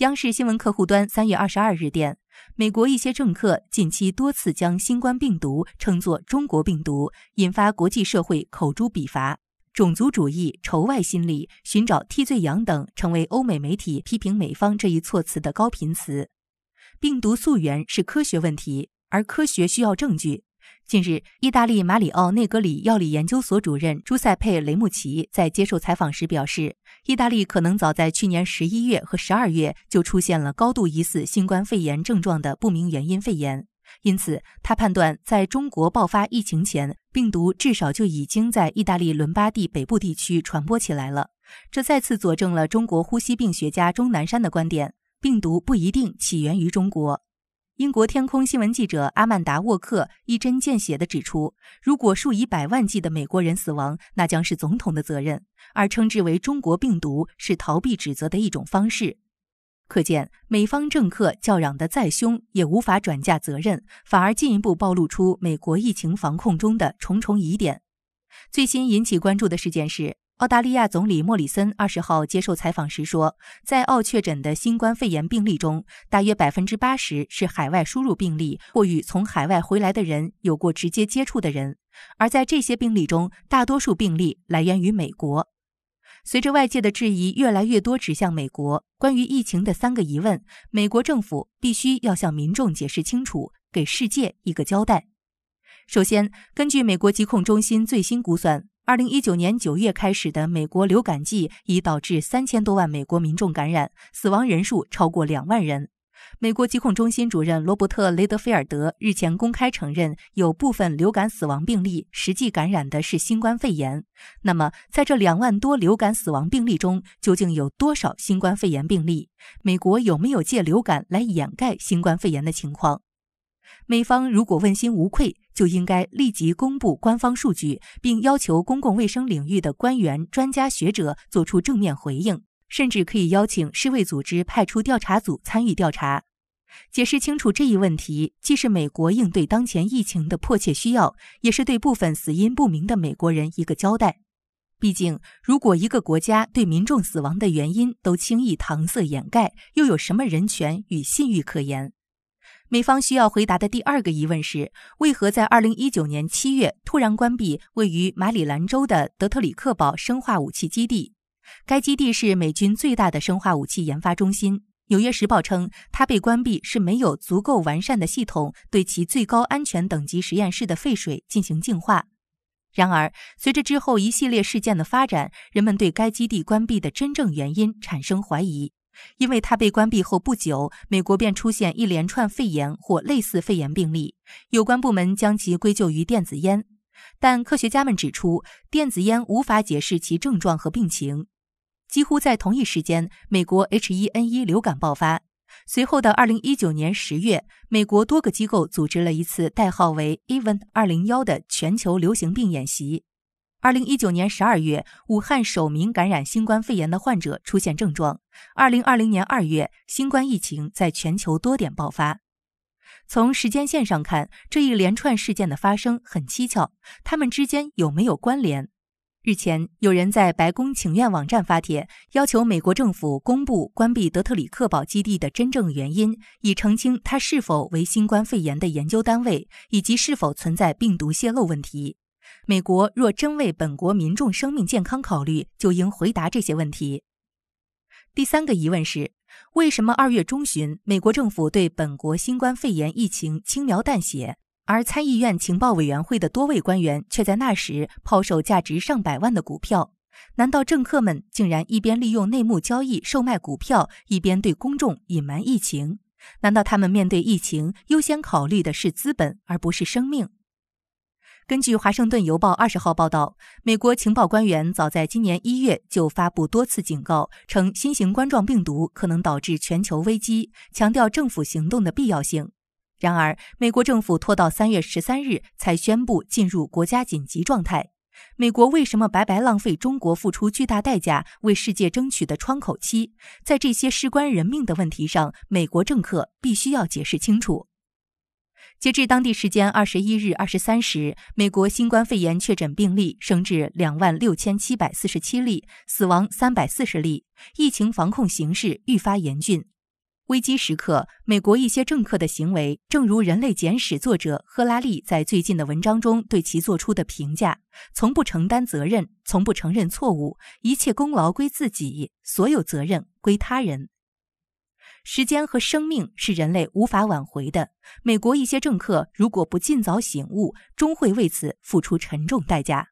央视新闻客户端三月二十二日电，美国一些政客近期多次将新冠病毒称作“中国病毒”，引发国际社会口诛笔伐。种族主义、仇外心理、寻找替罪羊等，成为欧美媒体批评美方这一措辞的高频词。病毒溯源是科学问题，而科学需要证据。近日，意大利马里奥内格里药理研究所主任朱塞佩·雷穆奇在接受采访时表示，意大利可能早在去年十一月和十二月就出现了高度疑似新冠肺炎症状的不明原因肺炎，因此他判断在中国爆发疫情前，病毒至少就已经在意大利伦巴第北部地区传播起来了。这再次佐证了中国呼吸病学家钟南山的观点：病毒不一定起源于中国。英国天空新闻记者阿曼达·沃克一针见血地指出，如果数以百万计的美国人死亡，那将是总统的责任，而称之为“中国病毒”是逃避指责的一种方式。可见，美方政客叫嚷得再凶，也无法转嫁责任，反而进一步暴露出美国疫情防控中的重重疑点。最新引起关注的事件是。澳大利亚总理莫里森二十号接受采访时说，在澳确诊的新冠肺炎病例中，大约百分之八十是海外输入病例或与从海外回来的人有过直接接触的人，而在这些病例中，大多数病例来源于美国。随着外界的质疑越来越多指向美国，关于疫情的三个疑问，美国政府必须要向民众解释清楚，给世界一个交代。首先，根据美国疾控中心最新估算。二零一九年九月开始的美国流感季已导致三千多万美国民众感染，死亡人数超过两万人。美国疾控中心主任罗伯特·雷德菲尔德日前公开承认，有部分流感死亡病例实际感染的是新冠肺炎。那么，在这两万多流感死亡病例中，究竟有多少新冠肺炎病例？美国有没有借流感来掩盖新冠肺炎的情况？美方如果问心无愧，就应该立即公布官方数据，并要求公共卫生领域的官员、专家学者做出正面回应，甚至可以邀请世卫组织派出调查组参与调查，解释清楚这一问题，既是美国应对当前疫情的迫切需要，也是对部分死因不明的美国人一个交代。毕竟，如果一个国家对民众死亡的原因都轻易搪塞掩盖，又有什么人权与信誉可言？美方需要回答的第二个疑问是：为何在二零一九年七月突然关闭位于马里兰州的德特里克堡生化武器基地？该基地是美军最大的生化武器研发中心。纽约时报称，它被关闭是没有足够完善的系统对其最高安全等级实验室的废水进行净化。然而，随着之后一系列事件的发展，人们对该基地关闭的真正原因产生怀疑。因为它被关闭后不久，美国便出现一连串肺炎或类似肺炎病例，有关部门将其归咎于电子烟。但科学家们指出，电子烟无法解释其症状和病情。几乎在同一时间，美国 H1N1 流感爆发。随后的2019年10月，美国多个机构组织了一次代号为 Event 201的全球流行病演习。二零一九年十二月，武汉首名感染新冠肺炎的患者出现症状。二零二零年二月，新冠疫情在全球多点爆发。从时间线上看，这一连串事件的发生很蹊跷，它们之间有没有关联？日前，有人在白宫请愿网站发帖，要求美国政府公布关闭德特里克堡基地的真正原因，以澄清它是否为新冠肺炎的研究单位，以及是否存在病毒泄露问题。美国若真为本国民众生命健康考虑，就应回答这些问题。第三个疑问是，为什么二月中旬美国政府对本国新冠肺炎疫情轻描淡写，而参议院情报委员会的多位官员却在那时抛售价值上百万的股票？难道政客们竟然一边利用内幕交易售卖股票，一边对公众隐瞒疫情？难道他们面对疫情优先考虑的是资本而不是生命？根据《华盛顿邮报》二十号报道，美国情报官员早在今年一月就发布多次警告，称新型冠状病毒可能导致全球危机，强调政府行动的必要性。然而，美国政府拖到三月十三日才宣布进入国家紧急状态。美国为什么白白浪费中国付出巨大代价为世界争取的窗口期？在这些事关人命的问题上，美国政客必须要解释清楚。截至当地时间二十一日二十三时，美国新冠肺炎确诊病例升至两万六千七百四十七例，死亡三百四十例，疫情防控形势愈发严峻。危机时刻，美国一些政客的行为，正如《人类简史》作者赫拉利在最近的文章中对其做出的评价：从不承担责任，从不承认错误，一切功劳归自己，所有责任归他人。时间和生命是人类无法挽回的。美国一些政客如果不尽早醒悟，终会为此付出沉重代价。